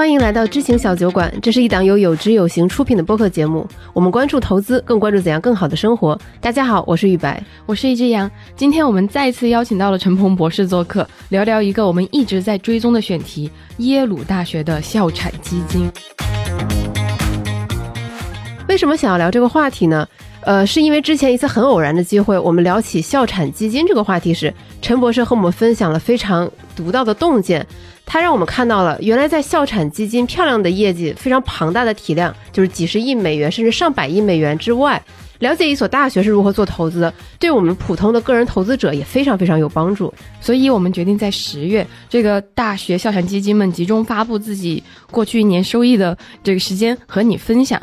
欢迎来到知行小酒馆，这是一档由有知有行出品的播客节目。我们关注投资，更关注怎样更好的生活。大家好，我是玉白，我是一只羊。今天我们再次邀请到了陈鹏博士做客，聊聊一个我们一直在追踪的选题——耶鲁大学的校产基金。为什么想要聊这个话题呢？呃，是因为之前一次很偶然的机会，我们聊起校产基金这个话题时，陈博士和我们分享了非常独到的洞见。他让我们看到了，原来在校产基金漂亮的业绩、非常庞大的体量，就是几十亿美元甚至上百亿美元之外，了解一所大学是如何做投资，对我们普通的个人投资者也非常非常有帮助。所以我们决定在十月，这个大学校产基金们集中发布自己过去一年收益的这个时间，和你分享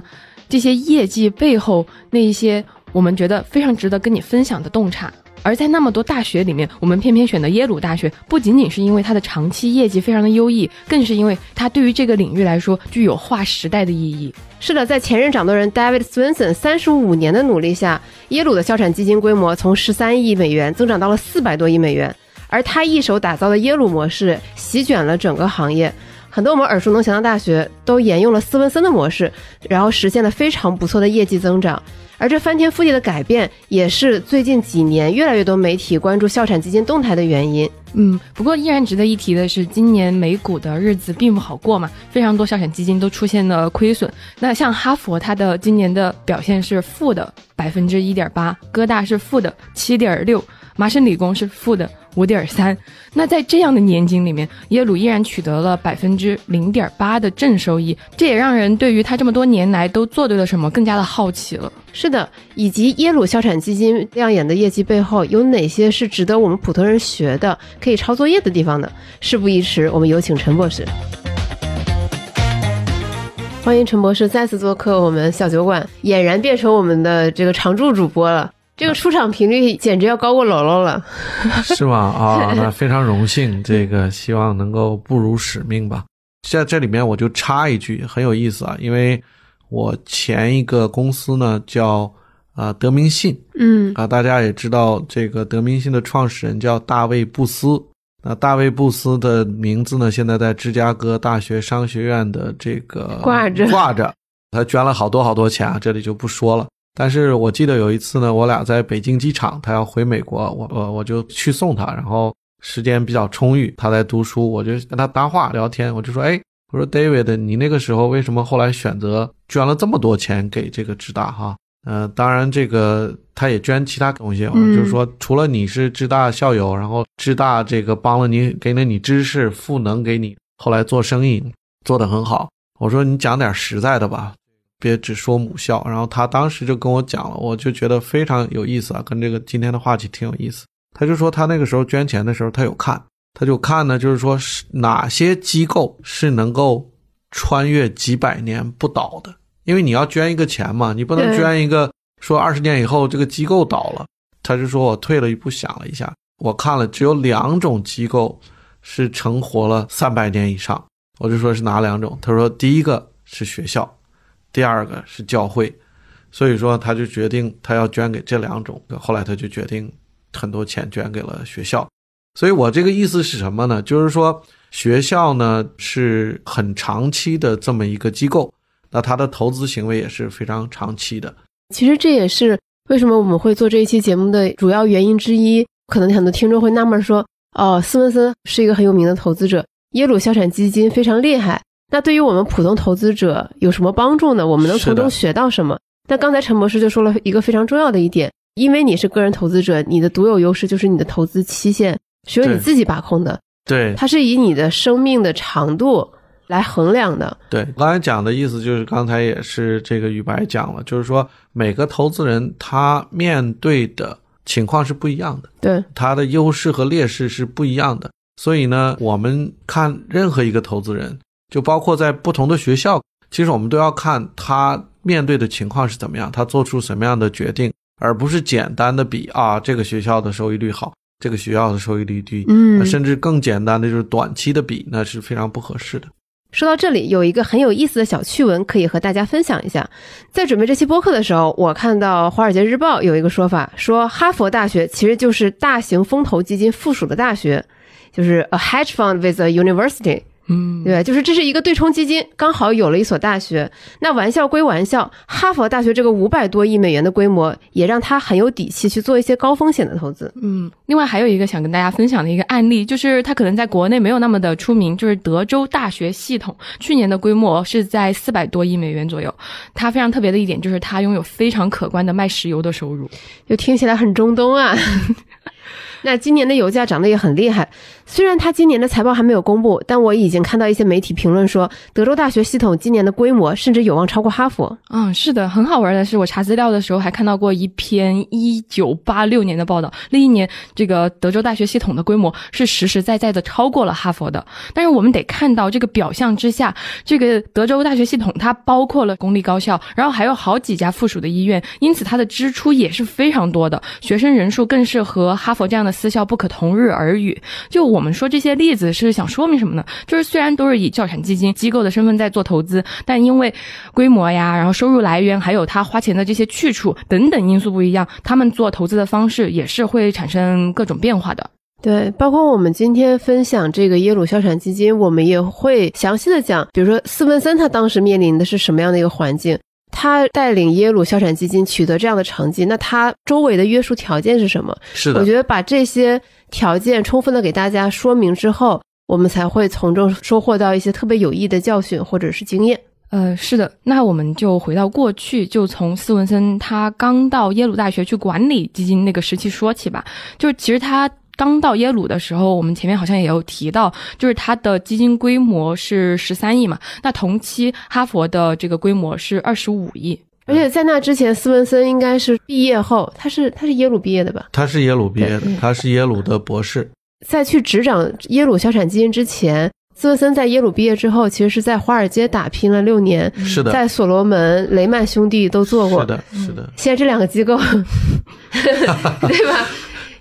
这些业绩背后那一些我们觉得非常值得跟你分享的洞察。而在那么多大学里面，我们偏偏选择耶鲁大学，不仅仅是因为它的长期业绩非常的优异，更是因为它对于这个领域来说具有划时代的意义。是的，在前任掌舵人 David Swenson 三十五年的努力下，耶鲁的校产基金规模从十三亿美元增长到了四百多亿美元，而他一手打造的耶鲁模式席卷了整个行业，很多我们耳熟能详的大学都沿用了斯文森的模式，然后实现了非常不错的业绩增长。而这翻天覆地的改变，也是最近几年越来越多媒体关注校产基金动态的原因。嗯，不过依然值得一提的是，今年美股的日子并不好过嘛，非常多校产基金都出现了亏损。那像哈佛，它的今年的表现是负的百分之一点八，哥大是负的七点六，麻省理工是负的。五点三，那在这样的年景里面，耶鲁依然取得了百分之零点八的正收益，这也让人对于他这么多年来都做对了什么更加的好奇了。是的，以及耶鲁校产基金亮眼的业绩背后，有哪些是值得我们普通人学的、可以抄作业的地方呢？事不宜迟，我们有请陈博士。欢迎陈博士再次做客我们小酒馆，俨然变成我们的这个常驻主播了。这个出场频率简直要高过姥姥了，是吗？啊，那非常荣幸，这个希望能够不辱使命吧。在这里面我就插一句，很有意思啊，因为我前一个公司呢叫啊德明信，嗯啊，大家也知道这个德明信的创始人叫大卫布斯，那大卫布斯的名字呢现在在芝加哥大学商学院的这个挂着挂着，他捐了好多好多钱啊，这里就不说了。但是我记得有一次呢，我俩在北京机场，他要回美国，我我我就去送他，然后时间比较充裕，他在读书，我就跟他搭话聊天，我就说，哎，我说 David，你那个时候为什么后来选择捐了这么多钱给这个智大哈？呃，当然这个他也捐其他东西，就是说除了你是智大校友，然后智大这个帮了你，给了你知识赋能给你，后来做生意做得很好。我说你讲点实在的吧。别只说母校，然后他当时就跟我讲了，我就觉得非常有意思啊，跟这个今天的话题挺有意思。他就说他那个时候捐钱的时候，他有看，他就看呢，就是说是哪些机构是能够穿越几百年不倒的，因为你要捐一个钱嘛，你不能捐一个说二十年以后这个机构倒了。他就说我退了一步想了一下，我看了只有两种机构是成活了三百年以上，我就说是哪两种？他说第一个是学校。第二个是教会，所以说他就决定他要捐给这两种。后来他就决定很多钱捐给了学校。所以我这个意思是什么呢？就是说学校呢是很长期的这么一个机构，那他的投资行为也是非常长期的。其实这也是为什么我们会做这一期节目的主要原因之一。可能很多听众会纳闷说：“哦，斯文森是一个很有名的投资者，耶鲁校产基金非常厉害。”那对于我们普通投资者有什么帮助呢？我们能从中学到什么？那刚才陈博士就说了一个非常重要的一点，因为你是个人投资者，你的独有优势就是你的投资期限是由你自己把控的。对，它是以你的生命的长度来衡量的。对，刚才讲的意思就是刚才也是这个宇白讲了，就是说每个投资人他面对的情况是不一样的，对，他的优势和劣势是不一样的，所以呢，我们看任何一个投资人。就包括在不同的学校，其实我们都要看他面对的情况是怎么样，他做出什么样的决定，而不是简单的比啊这个学校的收益率好，这个学校的收益率低，嗯，甚至更简单的就是短期的比，那是非常不合适的。说到这里，有一个很有意思的小趣闻可以和大家分享一下。在准备这期播客的时候，我看到《华尔街日报》有一个说法，说哈佛大学其实就是大型风投基金附属的大学，就是 a hedge fund with a university。嗯，对，就是这是一个对冲基金，刚好有了一所大学。那玩笑归玩笑，哈佛大学这个五百多亿美元的规模，也让他很有底气去做一些高风险的投资。嗯，另外还有一个想跟大家分享的一个案例，就是他可能在国内没有那么的出名，就是德州大学系统去年的规模是在四百多亿美元左右。它非常特别的一点就是它拥有非常可观的卖石油的收入，就听起来很中东啊。那今年的油价涨得也很厉害，虽然它今年的财报还没有公布，但我已经看到一些媒体评论说，德州大学系统今年的规模甚至有望超过哈佛。嗯，是的，很好玩的是，我查资料的时候还看到过一篇一九八六年的报道，那一年这个德州大学系统的规模是实实在在的超过了哈佛的。但是我们得看到这个表象之下，这个德州大学系统它包括了公立高校，然后还有好几家附属的医院，因此它的支出也是非常多的，学生人数更是和哈佛这样私校不可同日而语。就我们说这些例子是想说明什么呢？就是虽然都是以教产基金机构的身份在做投资，但因为规模呀，然后收入来源，还有他花钱的这些去处等等因素不一样，他们做投资的方式也是会产生各种变化的。对，包括我们今天分享这个耶鲁校产基金，我们也会详细的讲，比如说斯文森他当时面临的是什么样的一个环境，他带领耶鲁消产基金取得这样的成绩，那他周围的约束条件是什么？是的，我觉得把这些条件充分的给大家说明之后，我们才会从中收获到一些特别有益的教训或者是经验。呃，是的，那我们就回到过去，就从斯文森他刚到耶鲁大学去管理基金那个时期说起吧。就是其实他刚到耶鲁的时候，我们前面好像也有提到，就是他的基金规模是十三亿嘛。那同期哈佛的这个规模是二十五亿，而且在那之前，斯文森应该是毕业后，他是他是耶鲁毕业的吧？他是耶鲁毕业的，他是耶鲁的博士。在去执掌耶鲁小产基金之前，斯文森在耶鲁毕业之后，其实是在华尔街打拼了六年，是的，在所罗门、雷曼兄弟都做过。是的，是的。现在这两个机构，对吧？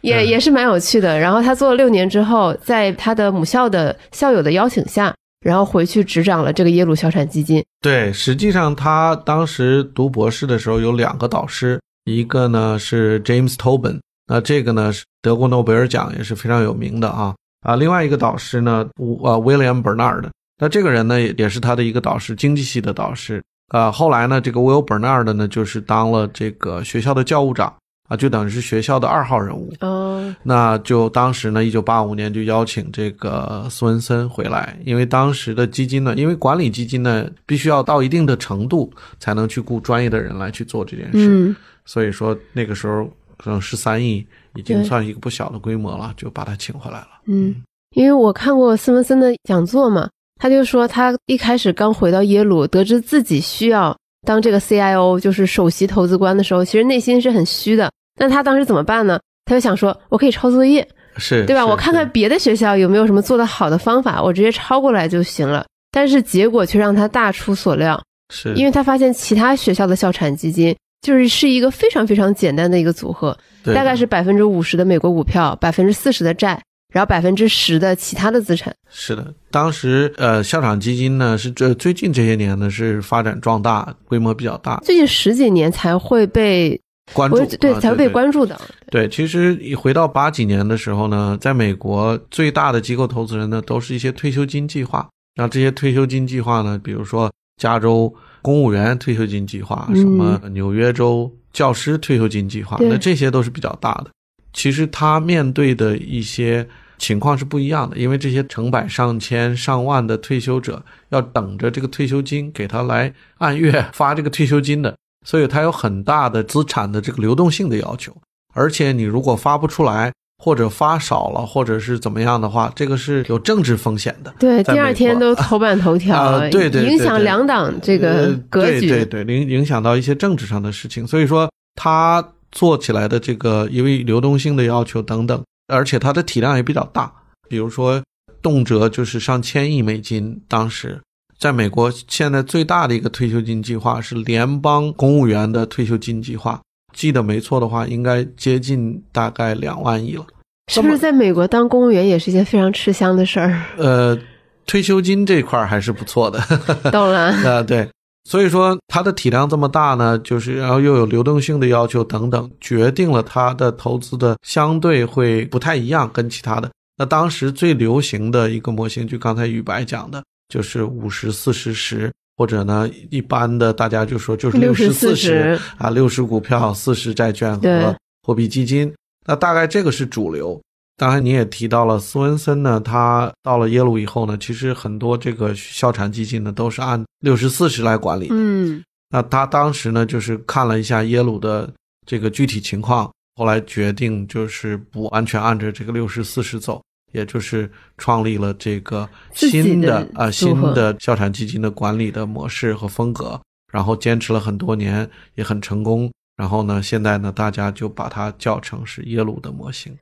也也是蛮有趣的。然后他做了六年之后，在他的母校的校友的邀请下，然后回去执掌了这个耶鲁小产基金。对，实际上他当时读博士的时候有两个导师，一个呢是 James Tobin，那这个呢是德国诺贝尔奖也是非常有名的啊啊，另外一个导师呢，呃 William Bernard，那这个人呢也是他的一个导师，经济系的导师啊。后来呢，这个 Will Bernard 呢就是当了这个学校的教务长啊，就等于是学校的二号人物。哦，那就当时呢，一九八五年就邀请这个斯文森回来，因为当时的基金呢，因为管理基金呢，必须要到一定的程度才能去雇专业的人来去做这件事，嗯，所以说那个时候可能十三亿已经算一个不小的规模了，就把他请回来了。嗯，因为我看过斯文森的讲座嘛，他就说他一开始刚回到耶鲁，得知自己需要当这个 CIO，就是首席投资官的时候，其实内心是很虚的。那他当时怎么办呢？他就想说，我可以抄作业，是，对吧？我看看别的学校有没有什么做得好的方法，我直接抄过来就行了。但是结果却让他大出所料，是，因为他发现其他学校的校产基金就是是一个非常非常简单的一个组合，大概是百分之五十的美国股票，百分之四十的债，然后百分之十的其他的资产。是的，当时呃，校长基金呢是这最近这些年呢是发展壮大，规模比较大，最近十几年才会被关注对啊才会被关注的。对，其实一回到八几年的时候呢，在美国最大的机构投资人呢，都是一些退休金计划。那这些退休金计划呢，比如说加州公务员退休金计划，嗯什么纽约州教师退休金计划，那这些都是比较大的。其实他面对的一些情况是不一样的，因为这些成百上千上万的退休者要等着这个退休金给他来按月发这个退休金的，所以它有很大的资产的这个流动性的要求。而且你如果发不出来，或者发少了，或者是怎么样的话，这个是有政治风险的。对，第二天都头版头条，啊对对对影响两党这个呃格局。对对对，影影响到一些政治上的事情，所以说它做起来的这个因为流动性的要求等等，而且它的体量也比较大，比如说动辄就是上千亿美金。当时在美国，现在最大的一个退休金计划是联邦公务员的退休金计划，记得没错的话，应该接近大概两万亿了。是不是在美国当公务员也是一件非常吃香的事儿？呃，退休金这块儿还是不错的。懂了，啊，对，所以说它的体量这么大呢，就是然后又有流动性的要求等等，决定了它的投资的相对会不太一样，跟其他的。那当时最流行的一个模型，就刚才宇白讲的，就是五十、四十、十，或者呢，一般的大家就说就是六十、四十啊，六十股票、四十债券和货币基金。那大概这个是主流。当然，你也提到了斯文森呢，他到了耶鲁以后呢，其实很多这个校产基金呢都是按六十四十来管理。嗯，那他当时呢就是看了一下耶鲁的这个具体情况，后来决定就是不完全按照这个六十四十走，也就是创立了这个新的啊新的校产基金的管理的模式和风格，然后坚持了很多年，也很成功。然后呢，现在呢，大家就把它叫成是耶鲁的模型。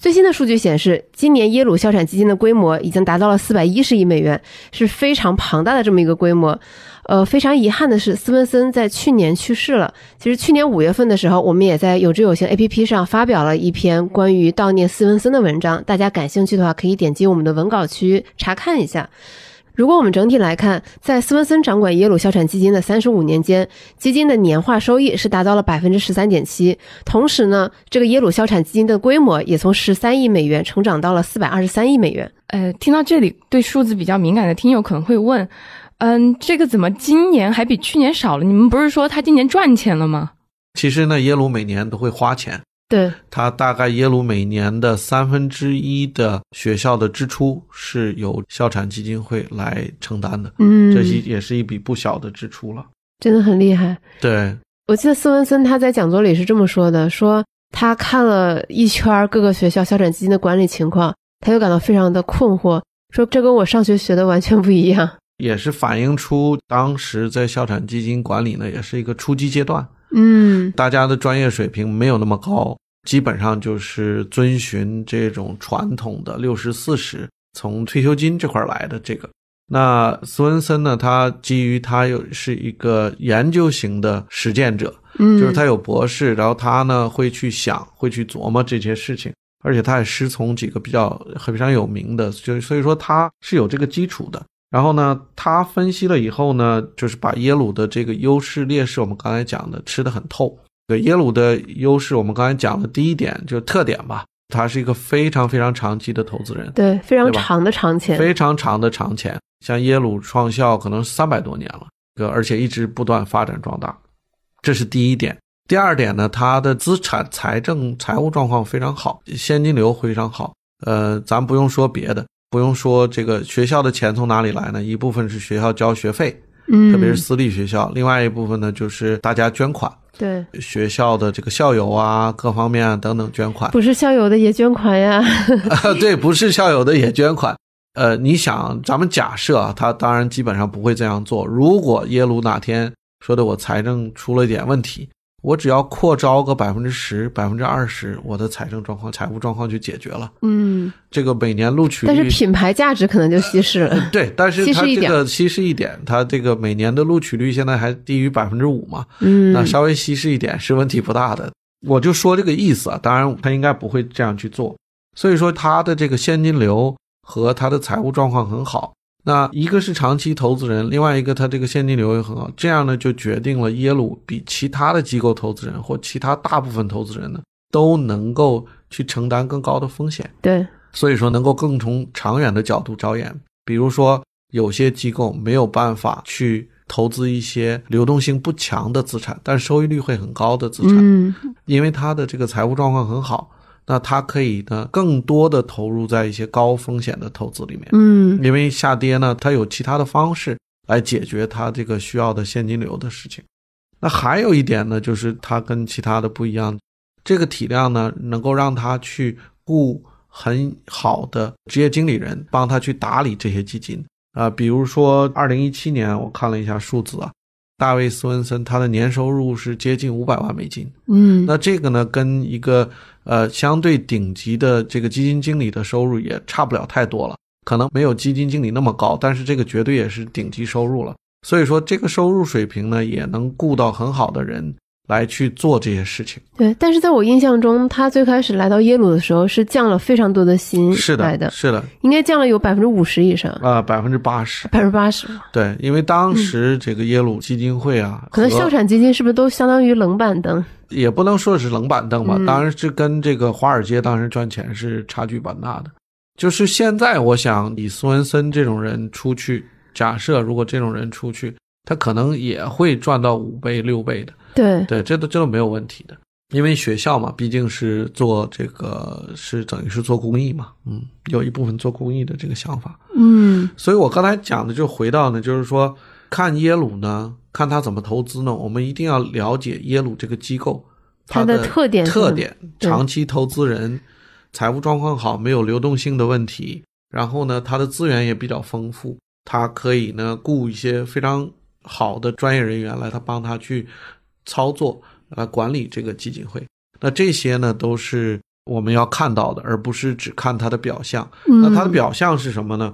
最新的数据显示，今年耶鲁校产基金的规模已经达到了四百一十亿美元，是非常庞大的这么一个规模。呃，非常遗憾的是，斯文森在去年去世了。其实去年五月份的时候，我们也在有知有行 APP 上发表了一篇关于悼念斯文森的文章，大家感兴趣的话，可以点击我们的文稿区查看一下。如果我们整体来看，在斯文森掌管耶鲁校产基金的三十五年间，基金的年化收益是达到了百分之十三点七。同时呢，这个耶鲁校产基金的规模也从十三亿美元成长到了四百二十三亿美元。呃，听到这里，对数字比较敏感的听友可能会问：嗯，这个怎么今年还比去年少了？你们不是说他今年赚钱了吗？其实呢，耶鲁每年都会花钱。对，他大概耶鲁每年的三分之一的学校的支出是由校产基金会来承担的，嗯，这些也是一笔不小的支出了，真的很厉害。对，我记得斯文森他在讲座里是这么说的：说他看了一圈各个学校校产基金的管理情况，他又感到非常的困惑，说这跟我上学学的完全不一样，也是反映出当时在校产基金管理呢，也是一个初级阶段。嗯，大家的专业水平没有那么高，基本上就是遵循这种传统的六十四十，从退休金这块来的这个。那斯文森呢，他基于他又是一个研究型的实践者，嗯，就是他有博士，然后他呢会去想，会去琢磨这些事情，而且他也师从几个比较非常有名的，就所以说他是有这个基础的。然后呢，他分析了以后呢，就是把耶鲁的这个优势劣势，我们刚才讲的吃得很透。对耶鲁的优势，我们刚才讲的第一点就是特点吧，他是一个非常非常长期的投资人，对，非常长的长钱，非常长的长钱。像耶鲁创校可能三百多年了，而且一直不断发展壮大，这是第一点。第二点呢，他的资产、财政、财务状况非常好，现金流非常好。呃，咱不用说别的。不用说，这个学校的钱从哪里来呢？一部分是学校交学费，嗯，特别是私立学校；另外一部分呢，就是大家捐款，对学校的这个校友啊，各方面啊等等捐款。不是校友的也捐款呀？对，不是校友的也捐款。呃，你想，咱们假设啊，他当然基本上不会这样做。如果耶鲁哪天说的我财政出了一点问题。我只要扩招个百分之十、百分之二十，我的财政状况、财务状况就解决了。嗯，这个每年录取，但是品牌价值可能就稀释了。对，但是它这个稀释一点，它这个每年的录取率现在还低于百分之五嘛？嗯，那稍微稀释一点是问题不大的。我就说这个意思啊，当然他应该不会这样去做。所以说他的这个现金流和他的财务状况很好。那一个是长期投资人，另外一个他这个现金流也很好，这样呢就决定了耶鲁比其他的机构投资人或其他大部分投资人呢都能够去承担更高的风险。对，所以说能够更从长远的角度着眼。比如说有些机构没有办法去投资一些流动性不强的资产，但收益率会很高的资产，嗯，因为它的这个财务状况很好。那它可以呢，更多的投入在一些高风险的投资里面，嗯，因为下跌呢，它有其他的方式来解决它这个需要的现金流的事情。那还有一点呢，就是它跟其他的不一样，这个体量呢，能够让他去雇很好的职业经理人帮他去打理这些基金啊。比如说，二零一七年我看了一下数字啊，大卫斯文森他的年收入是接近五百万美金，嗯，那这个呢，跟一个呃，相对顶级的这个基金经理的收入也差不了太多了，可能没有基金经理那么高，但是这个绝对也是顶级收入了。所以说，这个收入水平呢，也能雇到很好的人来去做这些事情。对，但是在我印象中，他最开始来到耶鲁的时候是降了非常多的薪，是的，的，是的，应该降了有百分之五十以上啊，百分之八十，百分之八十。对，因为当时这个耶鲁基金会啊，可能校产基金是不是都相当于冷板凳？也不能说是冷板凳吧，当然是跟这个华尔街当时赚钱是差距蛮大的。就是现在，我想以斯文森这种人出去，假设如果这种人出去，他可能也会赚到五倍六倍的。对，对，这都这都没有问题的，因为学校嘛，毕竟是做这个是等于是做公益嘛，嗯，有一部分做公益的这个想法。嗯。所以我刚才讲的就回到呢，就是说看耶鲁呢，看他怎么投资呢，我们一定要了解耶鲁这个机构它的的特点特点，长期投资人，财务状况好，没有流动性的问题，然后呢，它的资源也比较丰富，它可以呢雇一些非常好的专业人员来他帮他去操作来管理这个基金会。那这些呢都是我们要看到的，而不是只看它的表象。嗯，那它的表象是什么呢？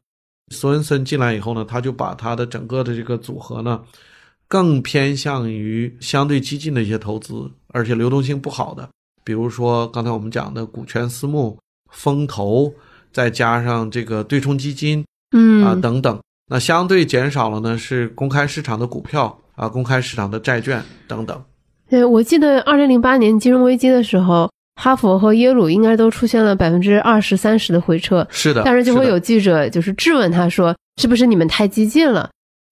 斯文森进来以后呢，他就把他的整个的这个组合呢，更偏向于相对激进的一些投资，而且流动性不好的，比如说刚才我们讲的股权私募、风投，再加上这个对冲基金嗯啊、等等。那相对减少了呢是公开市场的股票啊、公开市场的债券等等。对，我记得二零零八年金融危机的时候，哈佛和耶鲁应该都出现了百分之二十三十的回撤，是的，但是就会有记者就是质问他说，是不是你们太激进了？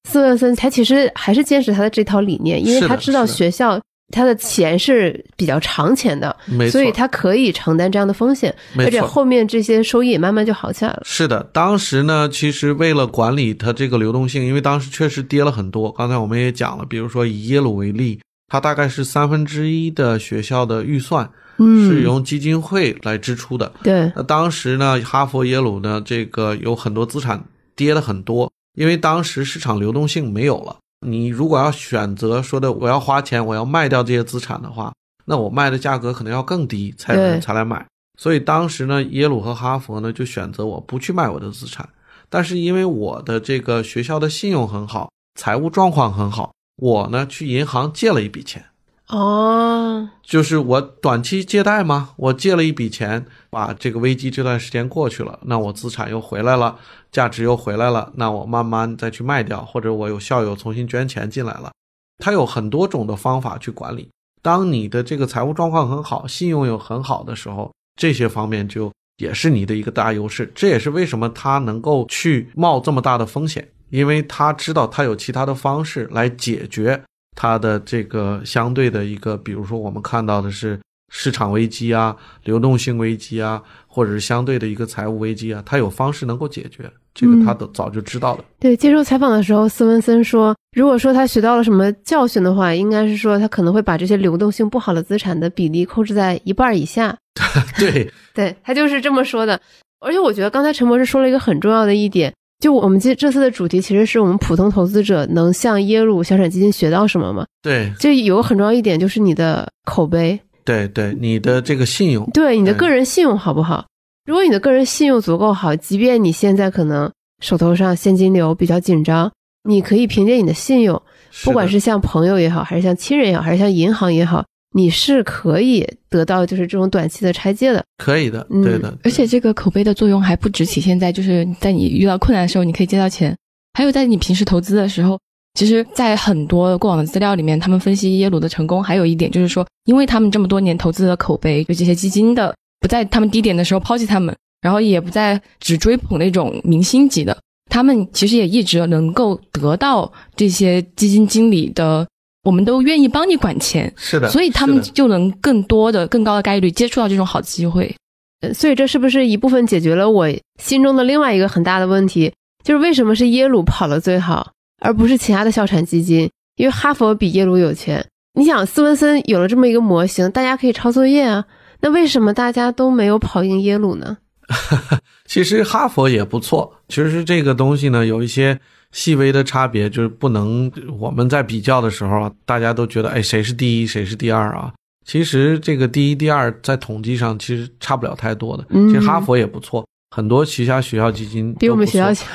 斯文森他其实还是坚持他的这套理念，因为他知道学校他的钱是比较长钱的，所以他可以承担这样的风险，而且后面这些收益也慢慢就好起来了。是的，当时呢，其实为了管理它这个流动性，因为当时确实跌了很多。刚才我们也讲了，比如说以耶鲁为例，它大概是三分之一的学校的预算嗯，是由基金会来支出的。对，那当时呢，哈佛、耶鲁呢，这个有很多资产跌了很多，因为当时市场流动性没有了。你如果要选择说的我要花钱，我要卖掉这些资产的话，那我卖的价格可能要更低，才有人才来买。所以当时呢，耶鲁和哈佛呢就选择我不去卖我的资产，但是因为我的这个学校的信用很好，财务状况很好，我呢去银行借了一笔钱。哦，就是我短期借贷吗，我借了一笔钱，把这个危机这段时间过去了，那我资产又回来了，价值又回来了，那我慢慢再去卖掉，或者我有校友重新捐钱进来了，他有很多种的方法去管理。当你的这个财务状况很好，信用又很好的时候，这些方面就也是你的一个大优势。这也是为什么他能够去冒这么大的风险，因为他知道他有其他的方式来解决它的这个相对的一个，比如说我们看到的是市场危机啊、流动性危机啊，或者是相对的一个财务危机啊，它有方式能够解决，这个他都早就知道了。对，接受采访的时候，斯文森说，如果说他学到了什么教训的话，应该是说他可能会把这些流动性不好的资产的比例控制在一半儿以下。对，对他就是这么说的。而且我觉得刚才陈博士说了一个很重要的一点，就我们这这次的主题其实是我们普通投资者能向耶鲁小产基金学到什么嘛？对，就有个很重要一点就是你的口碑，对，对，你的这个信用，对你的个人信用好不好？如果你的个人信用足够好，即便你现在可能手头上现金流比较紧张，你可以凭借你的信用，不管是像朋友也好，还是像亲人也好，还是像银行也好，你是可以得到就是这种短期的拆借的。可以的，嗯对的，而且这个口碑的作用还不只体现在就是在你遇到困难的时候你可以借到钱，还有在你平时投资的时候。其实，在很多过往的资料里面，他们分析耶鲁的成功，还有一点就是说，因为他们这么多年投资的口碑，就这些基金的不在他们低点的时候抛弃他们，然后也不再只追捧那种明星级的，他们其实也一直能够得到这些基金经理的，我们都愿意帮你管钱，是的，所以他们就能更多的、更高的概率接触到这种好机会。呃所以这是不是一部分解决了我心中的另外一个很大的问题，就是为什么是耶鲁跑得最好，而不是其他的校产基金？因为哈佛比耶鲁有钱。你想，斯文森有了这么一个模型，大家可以抄作业啊，那为什么大家都没有跑赢耶鲁呢？其实哈佛也不错，其实这个东西呢有一些细微的差别，就是不能我们在比较的时候啊，大家都觉得哎谁是第一谁是第二啊。其实这个第一、第二在统计上其实差不了太多的。嗯其实哈佛也不错，很多其他学校基金比我们学校强。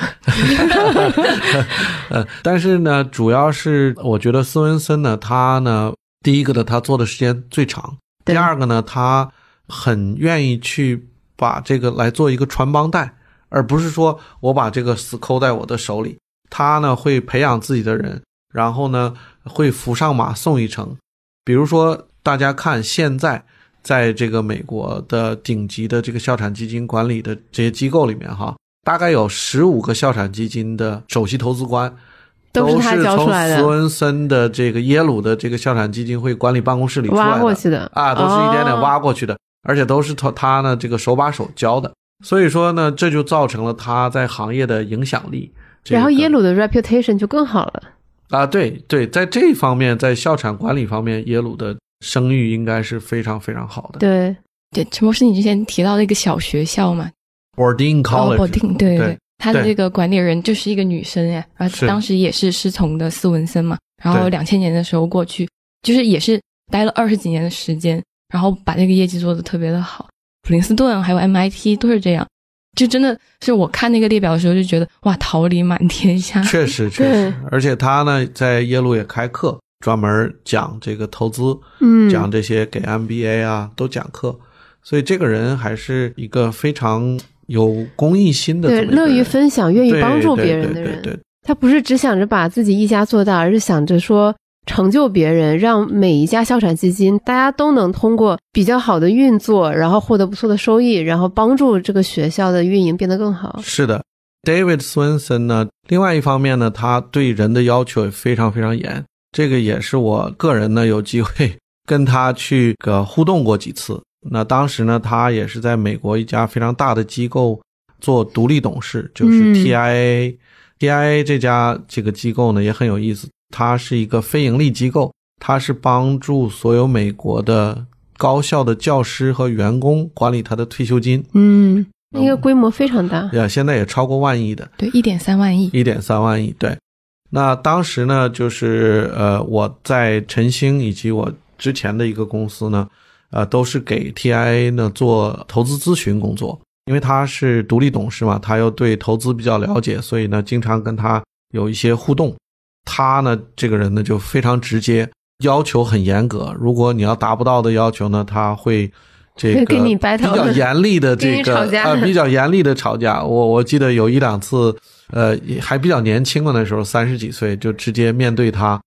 呃，但是呢，主要是我觉得斯文森呢，他呢，第一个呢，他做的时间最长；第二个呢，他很愿意去把这个来做一个传帮带，而不是说我把这个死扣在我的手里。他呢会培养自己的人，然后呢会扶上马送一程。比如说，大家看现在在这个美国的顶级的这个校产基金管理的这些机构里面，哈，大概有十五个校产基金的首席投资官都是从教出来的。斯文森的这个耶鲁的这个校产基金会管理办公室里出来过去的。啊，都是一点点哦。挖过去的，而且都是他他呢这个手把手教的，所以说呢，这就造成了他在行业的影响力。这个然后耶鲁的 reputation 就更好了。啊，对对，在这方面，在校产管理方面，耶鲁的声誉应该是非常非常好的。对，对，陈博士，你之前提到的一个小学校嘛，Boarding 哦 College，、保定，对对对他的这个管理人就是一个女生哎，然后当时也是师从的斯文森嘛，然后对两千年的时候过去，就是也是待了二十几年的时间，然后把那个业绩做得特别的好。普林斯顿还有 MIT 都是这样，就真的是我看那个列表的时候就觉得哇，桃李满天下。确实确实，而且他呢在耶鲁也开课，专门讲这个投资，嗯，讲这些给 MBA 啊都讲课，所以这个人还是一个非常有公益心的对乐于分享、愿意帮助别人的人。对对对。他不是只想着把自己一家做大，而是想着说成就别人，让每一家校产基金大家都能通过比较好的运作，然后获得不错的收益，然后帮助这个学校的运营变得更好。是的，David Swenson 呢，另外一方面呢，他对人的要求也非常非常严，这个也是我个人呢有机会跟他去个互动过几次。那当时呢，他也是在美国一家非常大的机构做独立董事，就是 TIA。TIA 这家这个机构呢也很有意思，它是一个非盈利机构，它是帮助所有美国的高校的教师和员工管理他的退休金。嗯，那个规模非常大。呀，现在也超过万亿的，对，一点三万亿。一点三万亿。对，那当时呢，就是呃，我在晨星以及我之前的一个公司呢，呃，都是给 TIA 呢做投资咨询工作，因为他是独立董事嘛，他又对投资比较了解，所以呢，经常跟他有一些互动。他呢，这个人呢就非常直接，要求很严格。如果你要达不到的要求呢，他会这个比较严厉的这个呃比较严厉的吵架。我我记得有一两次，呃，还比较年轻的那时候，三十几岁就直接面对他。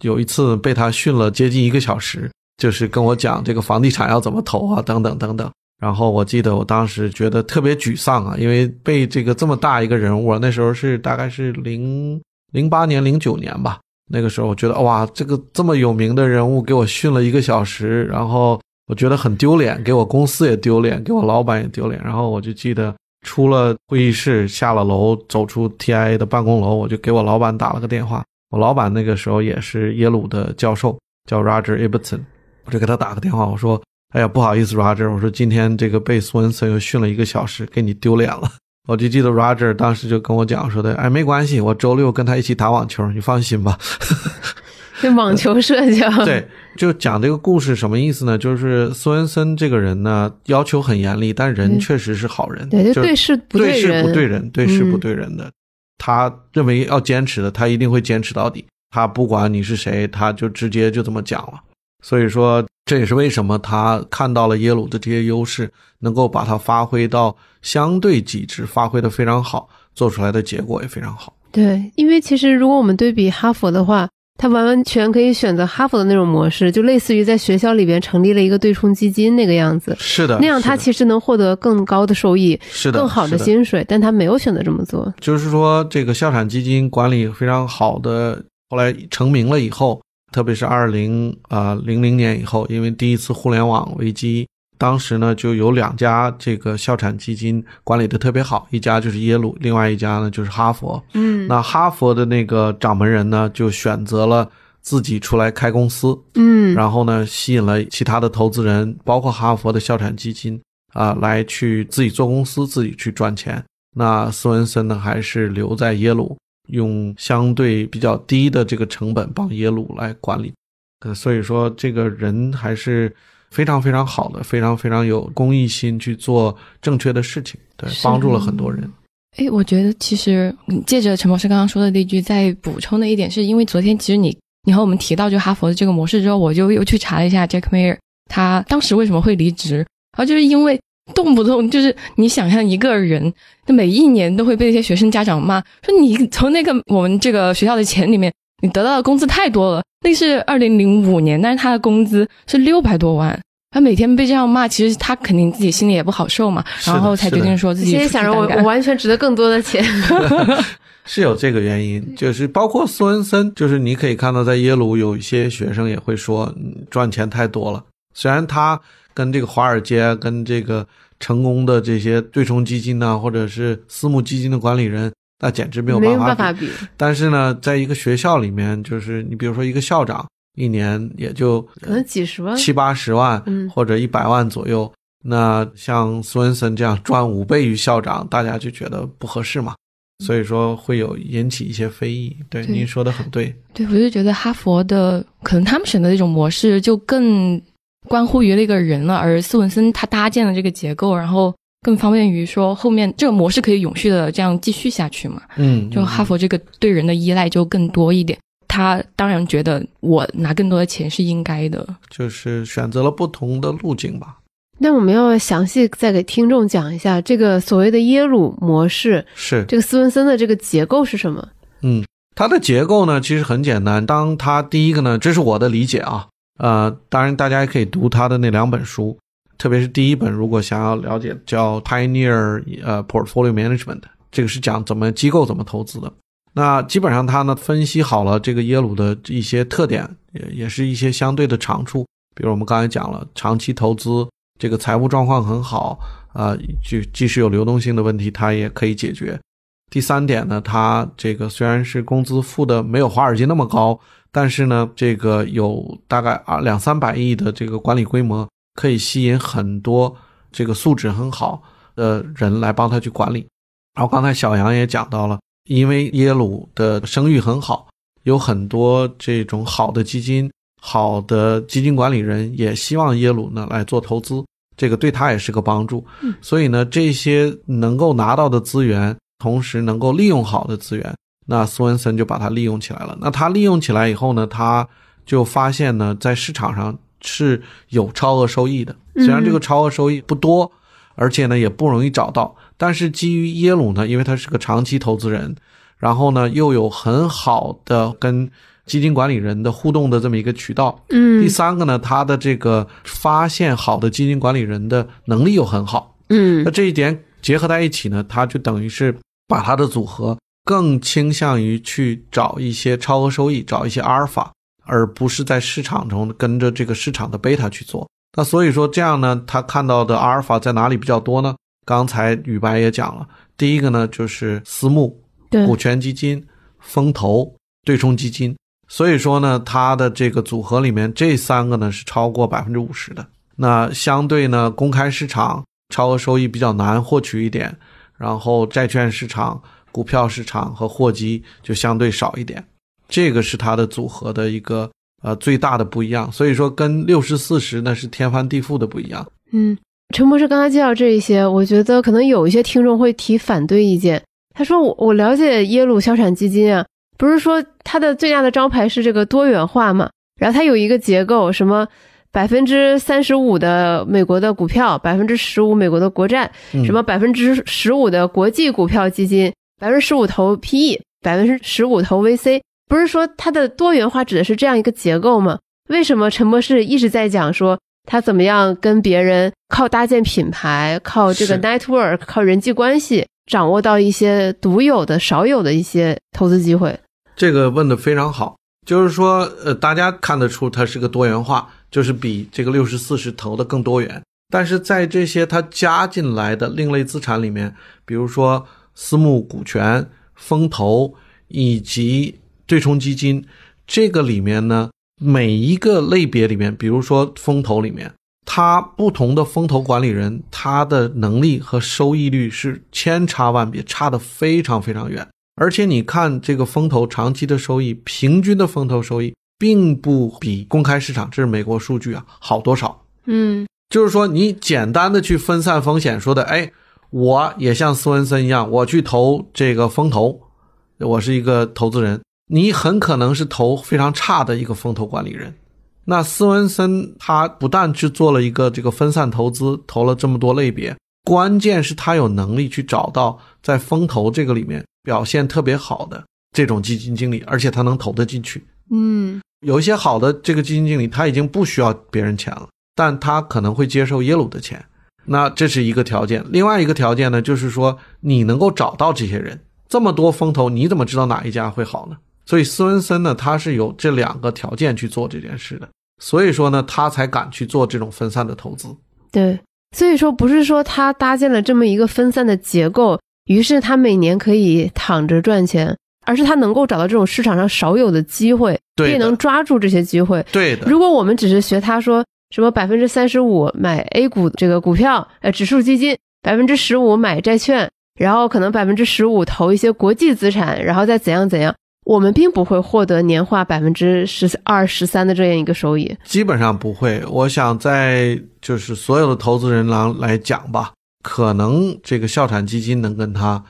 有一次被他训了接近一个小时，就是跟我讲这个房地产要怎么投啊，等等等等。然后我记得我当时觉得特别沮丧啊，因为被这个这么大一个人物，那时候是大概是零零八年、零九年吧。那个时候我觉得哇，这个这么有名的人物给我训了一个小时，然后我觉得很丢脸，给我公司也丢脸，给我老板也丢脸。然后我就记得出了会议室，下了楼，走出 TIA 的办公楼，我就给我老板打了个电话。我老板那个时候也是耶鲁的教授，叫 Roger Ibbotson，我就给他打个电话，我说：“哎呀，不好意思，Roger，我说今天这个被斯文森又训了一个小时，给你丢脸了。”我就记得 Roger 当时就跟我讲说的：“哎，没关系，我周六跟他一起打网球，你放心吧。”这网球社交，对，就讲这个故事什么意思呢？就是苏恩森这个人呢，要求很严厉，但人嗯确实是好人，对，就就对事不对事人，不对人，对事不嗯对人的。他认为要坚持的，他一定会坚持到底。他不管你是谁，他就直接就这么讲了。所以说，这也是为什么他看到了耶鲁的这些优势，能够把它发挥到相对极致，发挥的非常好，做出来的结果也非常好。对，因为其实如果我们对比哈佛的话，他完完全可以选择哈佛的那种模式，就类似于在学校里边成立了一个对冲基金那个样子，是的，那样他其实能获得更高的收益、是的更好的薪水，但他没有选择这么做。就是说，这个校产基金管理非常好的，后来成名了以后，特别是二零啊零零年以后，因为第一次互联网危机，当时呢就有两家这个校产基金管理的特别好，一家就是耶鲁，另外一家呢就是哈佛。嗯那哈佛的那个掌门人呢，就选择了自己出来开公司，嗯，然后呢，吸引了其他的投资人，包括哈佛的校产基金啊、来去自己做公司，自己去赚钱。那斯文森呢，还是留在耶鲁，用相对比较低的这个成本帮耶鲁来管理。呃，所以说这个人还是非常非常好的，非常非常有公益心去做正确的事情，对，帮助了很多人。哎，我觉得其实嗯借着陈博士刚刚说的那句，再补充的一点，是因为昨天其实你你和我们提到就哈佛的这个模式之后，我就又去查了一下 Jack Mayer 他当时为什么会离职，然后就是因为动不动就是你想象一个人，他每一年都会被一些学生家长骂，说你从那个我们这个学校的钱里面，你得到的工资太多了。那是二零零五年，但是他的工资是六百多万，他每天被这样骂，其实他肯定自己心里也不好受嘛，然后才决定说自己现在想着我我完全值得更多的钱。是有这个原因，就是包括斯文森，就是你可以看到在耶鲁有一些学生也会说，嗯赚钱太多了。虽然他跟这个华尔街、跟这个成功的这些对冲基金呐、或者是私募基金的管理人，那简直没有办法比。办法比，但是呢，在一个学校里面，就是你比如说一个校长，一年也就可能几十万。七八十万，嗯或者一百万左右。那像斯文森这样赚五倍于校长，大家就觉得不合适嘛，所以说会有引起一些非议。对，对您说的很对，对，我就觉得哈佛的可能他们选择这种模式就更关乎于那个人了，而斯文森他搭建了这个结构，然后更方便于说后面这个模式可以永续的这样继续下去嘛。嗯，就哈佛这个对人的依赖就更多一点。他当然觉得我拿更多的钱是应该的。就是选择了不同的路径吧。那我们要详细再给听众讲一下这个所谓的耶鲁模式，是，这个斯文森的这个结构是什么？嗯，它的结构呢其实很简单。当它第一个呢，这是我的理解啊，呃，当然大家也可以读他的那两本书，特别是第一本，如果想要了解叫 Pioneer 呃 Portfolio Management，这个是讲怎么机构怎么投资的。那基本上他呢分析好了这个耶鲁的一些特点，也也是一些相对的长处，比如我们刚才讲了，长期投资，这个财务状况很好，啊、就即使有流动性的问题，它也可以解决。第三点呢，它这个虽然是工资付的没有华尔街那么高，但是呢，这个有大概二两三百亿的这个管理规模，可以吸引很多这个素质很好的人来帮他去管理。然后刚才小杨也讲到了，因为耶鲁的声誉很好，有很多这种好的基金、好的基金管理人也希望耶鲁呢来做投资，这个对他也是个帮助。嗯所以呢，这些能够拿到的资源，同时能够利用好的资源，那苏文森就把它利用起来了。那他利用起来以后呢，他就发现呢，在市场上是有超额收益的，虽然这个超额收益不多，而且呢也不容易找到，但是基于耶鲁呢，因为他是个长期投资人，然后呢又有很好的跟基金管理人的互动的这么一个渠道，嗯。第三个呢，他的这个发现好的基金管理人的能力又很好，嗯。那这一点结合在一起呢，他就等于是把他的组合更倾向于去找一些超额收益，找一些阿尔法，而不是在市场中跟着这个市场的贝塔去做。那所以说这样呢，他看到的阿尔法在哪里比较多呢？刚才宇白也讲了，第一个呢就是私募、股权基金、风投、对冲基金。所以说呢，它的这个组合里面这三个呢是超过百分之五十的。那相对呢，公开市场超额收益比较难获取一点，然后债券市场、股票市场和货基就相对少一点。这个是它的组合的一个呃最大的不一样。所以说跟六十四十那是天翻地覆的不一样。嗯，陈博士刚才介绍这一些，我觉得可能有一些听众会提反对意见。他说我我了解耶鲁消产基金啊，不是说它的最大的招牌是这个多元化嘛？然后它有一个结构，什么百分之三十五的美国的股票，百分之十五美国的国债，嗯什么百分之十五的国际股票基金，百分之十五投 PE，百分之十五投 VC，不是说它的多元化指的是这样一个结构吗？为什么陈博士一直在讲说他怎么样跟别人靠搭建品牌，靠这个 network，靠人际关系，掌握到一些独有的、少有的一些投资机会？这个问的非常好，就是说，呃，大家看得出它是个多元化，就是比这个六十四十投的更多元。但是在这些它加进来的另类资产里面，比如说私募股权、风投以及对冲基金，这个里面呢，每一个类别里面，比如说风投里面，它不同的风投管理人，他的能力和收益率是千差万别，差得非常非常远。而且你看这个风投长期的收益，平均的风投收益并不比公开市场，这是美国数据啊，好多少。嗯就是说，你简单的去分散风险，说的，哎，我也像斯文森一样，我去投这个风投，我是一个投资人，你很可能是投非常差的一个风投管理人。那斯文森他不但去做了一个这个分散投资，投了这么多类别，关键是他有能力去找到在风投这个里面表现特别好的这种基金经理，而且他能投得进去。嗯有一些好的这个基金经理，他已经不需要别人钱了，但他可能会接受耶鲁的钱。那这是一个条件。另外一个条件呢，就是说你能够找到这些人。这么多风投，你怎么知道哪一家会好呢？所以斯文森呢，他是有这两个条件去做这件事的。所以说呢，他才敢去做这种分散的投资。对，所以说不是说他搭建了这么一个分散的结构，于是他每年可以躺着赚钱，而是他能够找到这种市场上少有的机会，对，也能抓住这些机会。对的。如果我们只是学他说什么百分之三十五买 A 股这个股票，呃，指数基金，百分之十五买债券。然后可能百分之十五投一些国际资产，然后再怎样怎样，我们并不会获得年化百分之十二、十三的这样一个收益，基本上不会。我想在就是所有的投资人来来讲吧，可能这个校产基金能跟它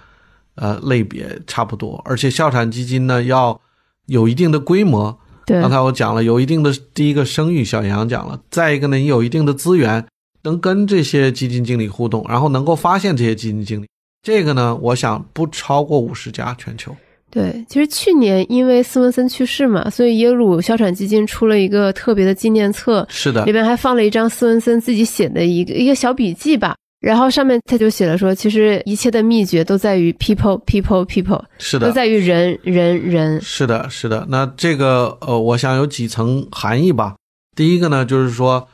呃类别差不多，而且校产基金呢要有一定的规模。对，刚才我讲了，有一定的第一个声誉，小杨讲了，再一个呢，你有一定的资源，能跟这些基金经理互动，然后能够发现这些基金经理。这个呢，我想不超过五十家全球。对，其实去年因为斯文森去世嘛，所以耶鲁哮喘基金出了一个特别的纪念册，是的，里边还放了一张斯文森自己写的一个一个小笔记吧。然后上面他就写了说，其实一切的秘诀都在于 people people people，是的，都在于人人人。是的，是的。那这个呃，我想有几层含义吧。第一个呢，就是说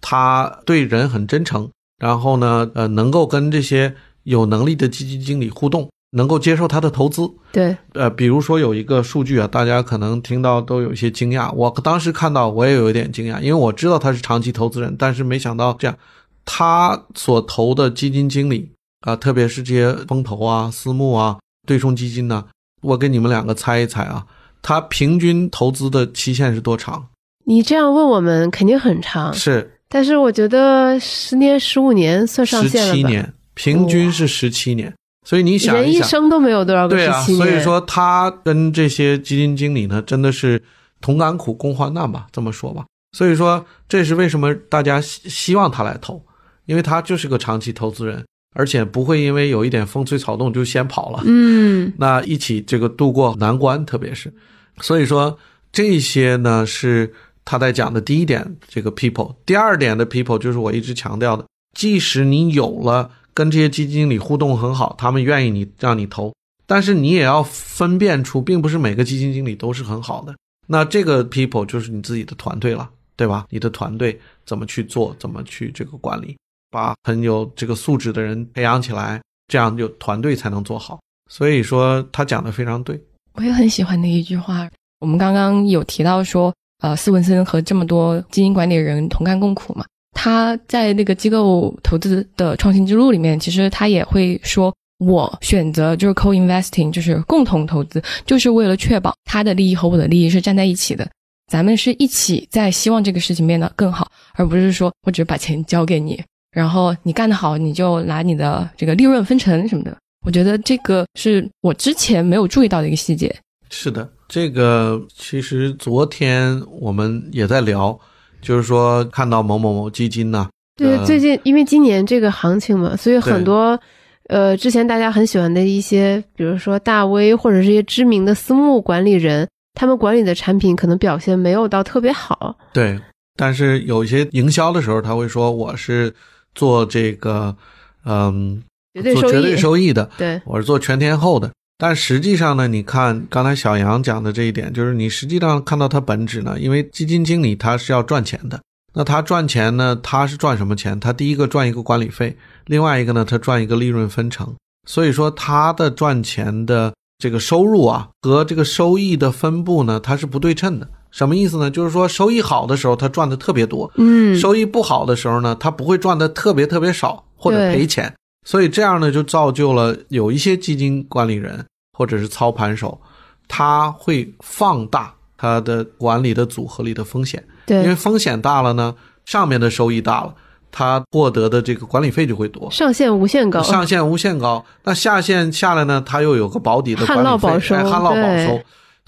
他对人很真诚，然后呢，呃，能够跟这些。有能力的基金经理互动，能够接受他的投资。对，呃，比如说有一个数据啊，大家可能听到都有一些惊讶。我当时看到我也有一点惊讶，因为我知道他是长期投资人，但是没想到这样，他所投的基金经理啊，特别是这些风投啊、私募啊、对冲基金呢，我给你们两个猜一猜啊，他平均投资的期限是多长？你这样问我们肯定很长，是，但是我觉得十年、十五年算上限了？十七年。平均是十七年，所以你想想人一生都没有多少个对啊，所以说他跟这些基金经理呢，真的是同甘苦共患难吧，这么说吧。所以说这是为什么大家希希望他来投，因为他就是个长期投资人，而且不会因为有一点风吹草动就先跑了。嗯，那一起这个度过难关，特别是，所以说这些呢是他在讲的第一点，这个 people。第二点的 people 就是我一直强调的，即使你有了。跟这些基金经理互动很好，他们愿意你让你投，但是你也要分辨出，并不是每个基金经理都是很好的。那这个 people 就是你自己的团队了，对吧？你的团队怎么去做，怎么去这个管理，把很有这个素质的人培养起来，这样就团队才能做好。所以说他讲的非常对，我也很喜欢的一句话。我们刚刚有提到说，呃，斯文森和这么多基金管理人同甘共苦嘛。他在那个机构投资的创新之路里面，其实他也会说，我选择就是 co-investing，就是共同投资，就是为了确保他的利益和我的利益是站在一起的。咱们是一起在希望这个事情变得更好，而不是说我只是把钱交给你，然后你干得好，你就拿你的这个利润分成什么的。我觉得这个是我之前没有注意到的一个细节。是的，这个其实昨天我们也在聊。就是说，看到某某某基金呢？对，最近因为今年这个行情嘛，所以很多，呃，之前大家很喜欢的一些，比如说大 V 或者是一些知名的私募管理人，他们管理的产品可能表现没有到特别好。对，但是有一些营销的时候，他会说我是做这个，嗯，做绝对收益的，对，我是做全天候的。但实际上呢，你看刚才小杨讲的这一点，就是你实际上看到它本质呢，因为基金经理他是要赚钱的，那他赚钱呢，他是赚什么钱？他第一个赚一个管理费，另外一个呢，他赚一个利润分成。所以说他的赚钱的这个收入啊，和这个收益的分布呢，它是不对称的。什么意思呢？就是说收益好的时候，他赚的特别多，嗯，收益不好的时候呢，他不会赚的特别特别少或者赔钱。所以这样呢，就造就了有一些基金管理人。或者是操盘手，他会放大他的管理的组合里的风险，对，因为风险大了呢，上面的收益大了，他获得的这个管理费就会多，上限无限高，上限无限高。那下限下来呢，他又有个保底的管理费，旱涝保收。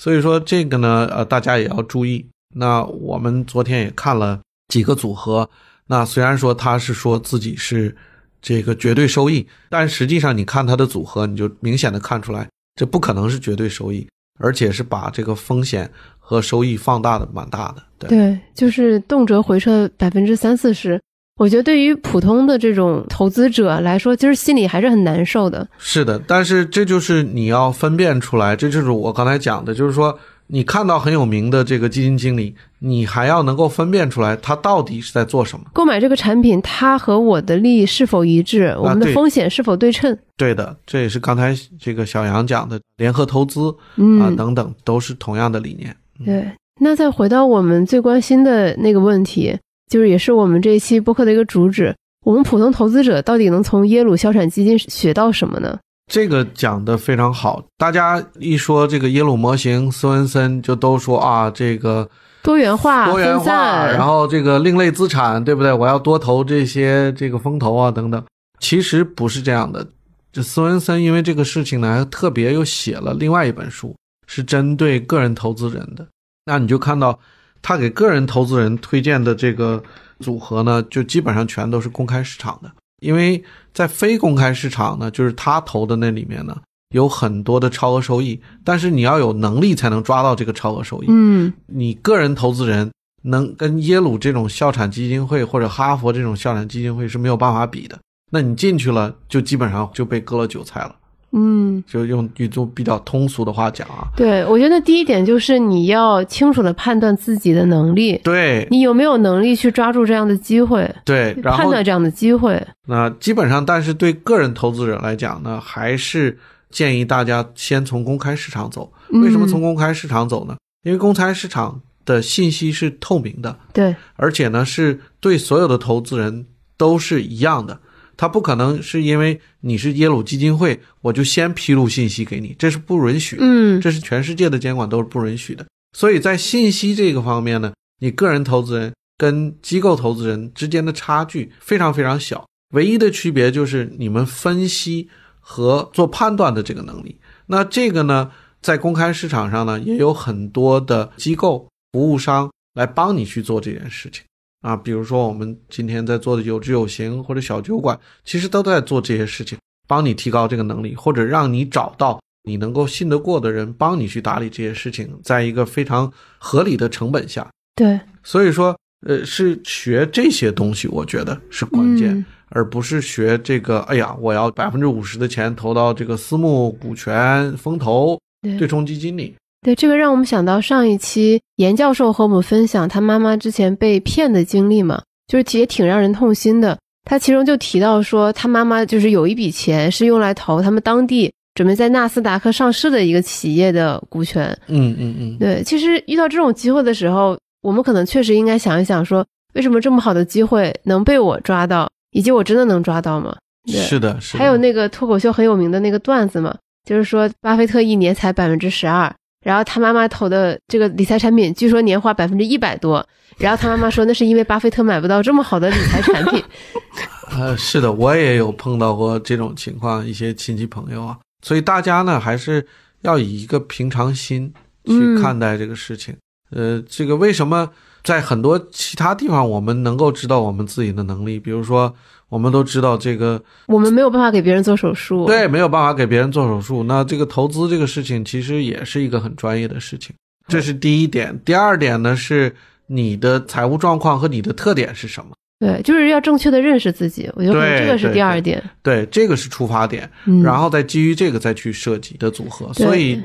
所以说这个呢，呃，大家也要注意。那我们昨天也看了几个组合，那虽然说他是说自己是这个绝对收益，但实际上你看他的组合，你就明显的看出来。这不可能是绝对收益，而且是把这个风险和收益放大的蛮大的。对，对，就是动辄回撤百分之三四十。我觉得对于普通的这种投资者来说，其实心里还是很难受的。是的，但是这就是你要分辨出来，这就是我刚才讲的，就是说你看到很有名的这个基金经理，你还要能够分辨出来他到底是在做什么。购买这个产品，它和我的利益是否一致？我们的风险是否对称？对的，这也是刚才这个小杨讲的联合投资嗯，啊等等，都是同样的理念。对。那再回到我们最关心的那个问题，就是也是我们这一期播客的一个主旨：我们普通投资者到底能从耶鲁消产基金学到什么呢？这个讲的非常好，大家一说这个耶鲁模型，斯文森就都说啊，这个多元化、多元分化，散，然后这个另类资产，对不对？我要多投这些这个风投啊等等。其实不是这样的。这斯文森因为这个事情呢，还特别又写了另外一本书，是针对个人投资人的。那你就看到他给个人投资人推荐的这个组合呢，就基本上全都是公开市场的。因为在非公开市场呢，就是他投的那里面呢，有很多的超额收益，但是你要有能力才能抓到这个超额收益。嗯，你个人投资人能跟耶鲁这种校产基金会或者哈佛这种校产基金会是没有办法比的。那你进去了，就基本上就被割了韭菜了。嗯，就用一种比较通俗的话讲啊，对，我觉得第一点就是你要清楚的判断自己的能力，对你有没有能力去抓住这样的机会，对，然后判断这样的机会。那基本上，但是对个人投资者来讲呢，还是建议大家先从公开市场走。为什么从嗯公开市场走呢？因为公开市场的信息是透明的，对，而且呢是对所有的投资人都是一样的。它不可能是因为你是耶鲁基金会，我就先披露信息给你，这是不允许的。嗯，这是全世界的监管都是不允许的。所以在信息这个方面呢，你个人投资人跟机构投资人之间的差距非常非常小，唯一的区别就是你们分析和做判断的这个能力。那这个呢，在公开市场上呢，也有很多的机构服务商来帮你去做这件事情啊，比如说我们今天在做的有知有行或者小酒馆，其实都在做这些事情，帮你提高这个能力，或者让你找到你能够信得过的人帮你去打理这些事情，在一个非常合理的成本下。对，所以说，呃，是学这些东西，我觉得是关键，嗯而不是学这个。哎呀，我要百分之五十的钱投到这个私募股权、风投、对对冲基金里。对，这个让我们想到上一期严教授和我们分享他妈妈之前被骗的经历嘛，就是也挺让人痛心的。他其中就提到说，他妈妈就是有一笔钱是用来投他们当地准备在纳斯达克上市的一个企业的股权。嗯嗯嗯，对，其实遇到这种机会的时候，我们可能确实应该想一想说，为什么这么好的机会能被我抓到，以及我真的能抓到吗？是的，是的。还有那个脱口秀很有名的那个段子嘛，就是说巴菲特一年才百分之十二，然后他妈妈投的这个理财产品，据说年化百分之一百多，然后他妈妈说那是因为巴菲特买不到这么好的理财产品。呃，是的，我也有碰到过这种情况，一些亲戚朋友啊，所以大家呢还是要以一个平常心去嗯看待这个事情。呃，这个为什么在很多其他地方我们能够知道我们自己的能力？比如说，我们都知道这个我们没有办法给别人做手术，对没有办法给别人做手术，那这个投资这个事情其实也是一个很专业的事情，这是第一点。第二点呢是你的财务状况和你的特点是什么？对，就是要正确的认识自己，我觉得这个是第二点。对，这个是出发点。嗯，然后再基于这个再去设计的组合。所以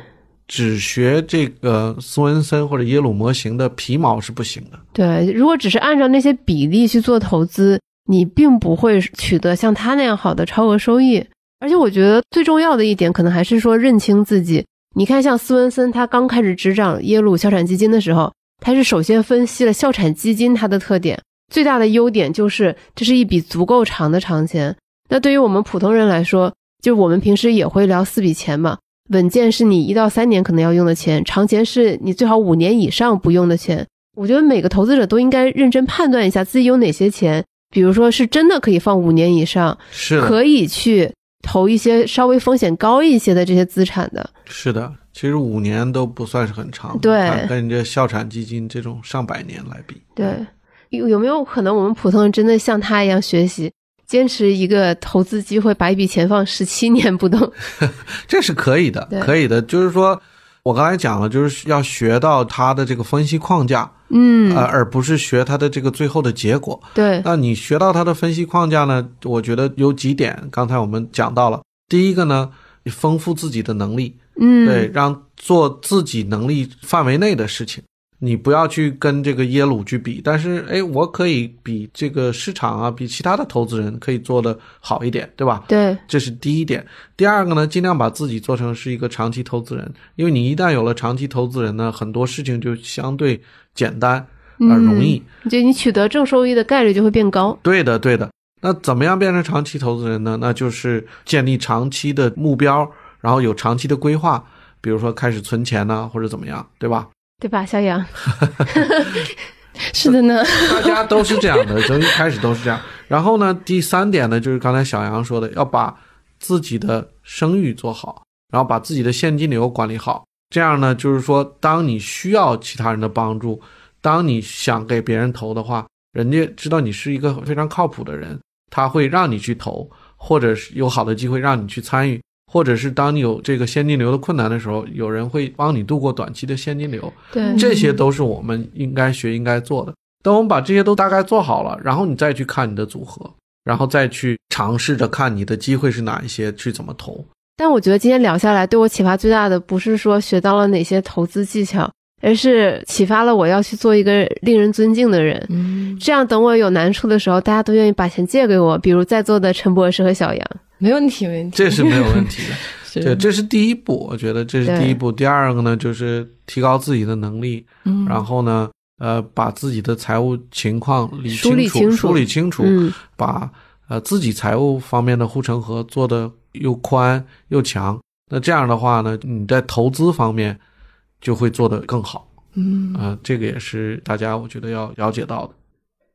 只学这个斯文森或者耶鲁模型的皮毛是不行的。对，如果只是按照那些比例去做投资，你并不会取得像他那样好的超额收益。而且我觉得最重要的一点，可能还是说认清自己。你看，像斯文森他刚开始执掌耶鲁校产基金的时候，他是首先分析了校产基金它的特点，最大的优点就是这是一笔足够长的长钱。那对于我们普通人来说，就我们平时也会聊四笔钱嘛，稳健是你一到三年可能要用的钱，长钱是你最好五年以上不用的钱。我觉得每个投资者都应该认真判断一下自己有哪些钱，比如说是真的可以放五年以上，是，可以去投一些稍微风险高一些的这些资产的。是的。其实五年都不算是很长，对看跟这校产基金这种上百年来比，对，有有没有可能我们普通人真的像他一样学习，坚持一个投资机会，把一笔钱放十七年不动？这是可以的，可以的。就是说，我刚才讲了，就是要学到他的这个分析框架，嗯，呃，而不是学他的这个最后的结果。对，那你学到他的分析框架呢？我觉得有几点，刚才我们讲到了。第一个呢，丰富自己的能力，嗯，对，让做自己能力范围内的事情。你不要去跟这个耶鲁去比，但是哎，我可以比这个市场啊，比其他的投资人可以做的好一点，对吧？对，这是第一点。第二个呢，尽量把自己做成是一个长期投资人，因为你一旦有了长期投资人呢，很多事情就相对简单而容易。就你取得正收益的概率就会变高。对的，对的。那怎么样变成长期投资人呢？那就是建立长期的目标，然后有长期的规划，比如说开始存钱呢，或者怎么样，对吧？对吧，小杨？是的呢，大家都是这样的，从一开始都是这样。然后呢，第三点呢，就是刚才小杨说的，要把自己的声誉做好，然后把自己的现金流管理好。这样呢，就是说，当你需要其他人的帮助，当你想给别人投的话，人家知道你是一个非常靠谱的人，他会让你去投，或者是有好的机会让你去参与。或者是当你有这个现金流的困难的时候，有人会帮你度过短期的现金流。对，这些都是我们应该学、应该做的。等我们把这些都大概做好了，然后你再去看你的组合，然后再去尝试着看你的机会是哪一些，去怎么投。但我觉得今天聊下来，对我启发最大的不是说学到了哪些投资技巧，而是启发了我要去做一个令人尊敬的人。嗯，这样等我有难处的时候，大家都愿意把钱借给我，比如在座的陈博士和小杨。没问题，没问题，这是没有问题的。是对，这是第一步，我觉得这是第一步。第二个呢，就是提高自己的能力，嗯，然后呢，呃，把自己的财务情况理梳理清清楚梳理清楚，嗯，把呃自己财务方面的护城河做的又宽又强。那这样的话呢，你在投资方面就会做得更好。嗯，啊、这个也是大家我觉得要了解到的。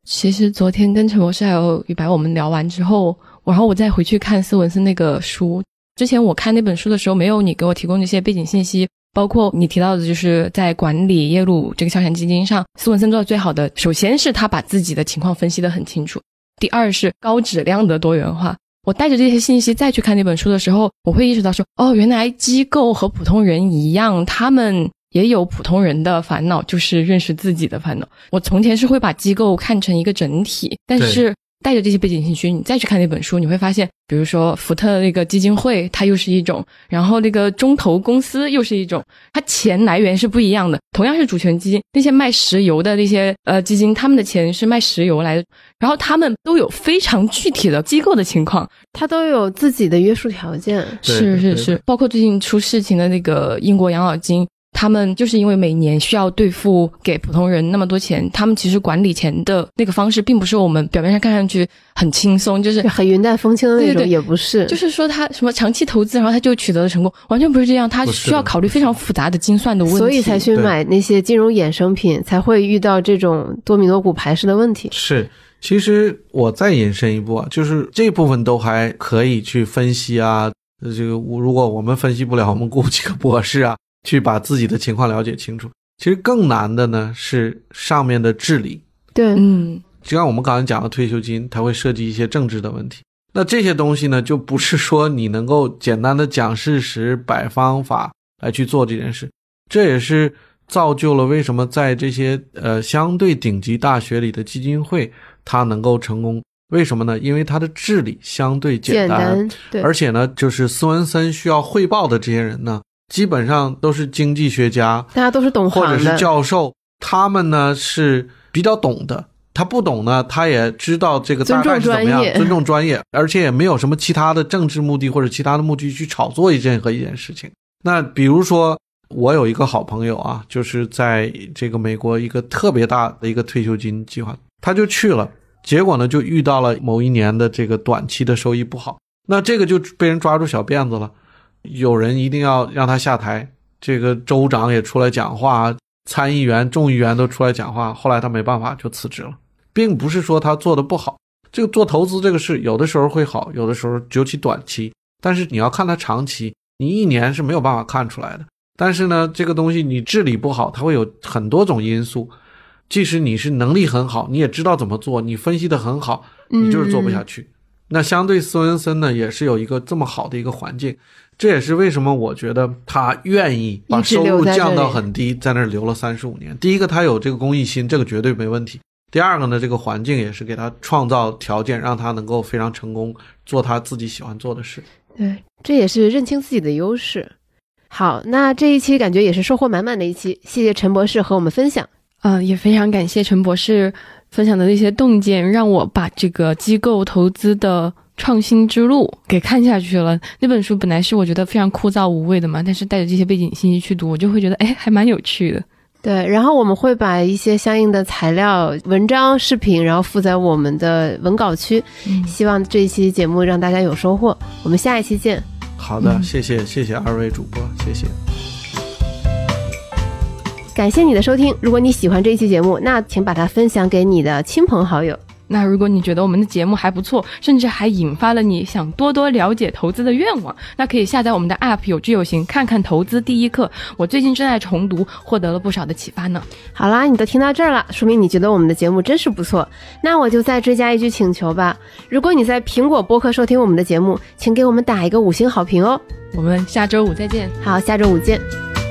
其实昨天跟陈博士还有宇白我们聊完之后，然后我再回去看斯文森那个书。之前我看那本书的时候，没有你给我提供那些背景信息，包括你提到的，就是在管理耶鲁这个消产基金上，斯文森做的最好的，首先是他把自己的情况分析的很清楚，第二是高质量的多元化。我带着这些信息再去看那本书的时候，我会意识到说，哦，原来机构和普通人一样，他们也有普通人的烦恼，就是认识自己的烦恼。我从前是会把机构看成一个整体，但是带着这些背景信息，你再去看那本书，你会发现，比如说福特那个基金会，它又是一种，然后那个中投公司又是一种，它钱来源是不一样的。同样是主权基金，那些卖石油的那些呃基金，他们的钱是卖石油来的，然后他们都有非常具体的机构的情况，它都有自己的约束条件。是是是，包括最近出事情的那个英国养老金，他们就是因为每年需要兑付给普通人那么多钱，他们其实管理钱的那个方式，并不是我们表面上看上去很轻松，就是很云淡风轻的那种，对对也不是，就是说他什么长期投资，然后他就取得了成功，完全不是这样，他需要考虑非常复杂的精算的问题，所以才去买那些金融衍生品，才会遇到这种多米诺骨牌式的问题。是，其实我再延伸一步啊，就是这部分都还可以去分析啊。呃这个我如果我们分析不了，我们雇几个博士啊，去把自己的情况了解清楚。其实更难的呢是上面的治理，对，嗯就像我们刚才讲的退休金，它会涉及一些政治的问题。那这些东西呢，就不是说你能够简单的讲事实、摆方法来去做这件事。这也是造就了为什么在这些呃相对顶级大学里的基金会它能够成功。为什么呢？因为它的治理相对简简单，对，而且呢，就是斯文森需要汇报的这些人呢，基本上都是经济学家，大家都是懂或者是，教授，他们呢是比较懂的。他不懂呢，他也知道这个大概是怎么样，尊重专业尊重专业，而且也没有什么其他的政治目的或者其他的目的去炒作一任何一件事情。那比如说，我有一个好朋友啊，就是在这个美国一个特别大的一个退休金计划，他就去了，结果呢就遇到了某一年的这个短期的收益不好，那这个就被人抓住小辫子了，有人一定要让他下台，这个州长也出来讲话，参议员、众议员都出来讲话，后来他没办法就辞职了，并不是说他做的不好，这个做投资这个事有的时候会好，有的时候尤其短期，但是你要看他长期，你一年是没有办法看出来的。但是呢，这个东西你治理不好，它会有很多种因素。即使你是能力很好，你也知道怎么做，你分析的很好，你就是做不下去。那相对斯文森呢，也是有一个这么好的一个环境，这也是为什么我觉得他愿意把收入降到很低，在那儿留了三十五年。第一个，他有这个公益心，这个绝对没问题。第二个呢，这个环境也是给他创造条件，让他能够非常成功，做他自己喜欢做的事。对，这也是认清自己的优势。好，那这一期感觉也是收获满满的一期，谢谢陈博士和我们分享。嗯、也非常感谢陈博士分享的那些洞见，让我把这个机构投资的创新之路给看下去了。那本书本来是我觉得非常枯燥无味的嘛，但是带着这些背景信息去读，我就会觉得哎，还蛮有趣的。对，然后我们会把一些相应的材料、文章、视频，然后附在我们的文稿区。嗯希望这一期节目让大家有收获。我们下一期见。好的，嗯谢谢谢谢二位主播，谢谢。感谢你的收听。如果你喜欢这一期节目，那请把它分享给你的亲朋好友。那如果你觉得我们的节目还不错，甚至还引发了你想多多了解投资的愿望，那可以下载我们的 App 有知有行，看看投资第一课。我最近正在重读，获得了不少的启发呢。好啦，你都听到这儿了，说明你觉得我们的节目真是不错。那我就再追加一句请求吧：如果你在苹果播客收听我们的节目，请给我们打一个五星好评哦。我们下周五再见。好，下周五见。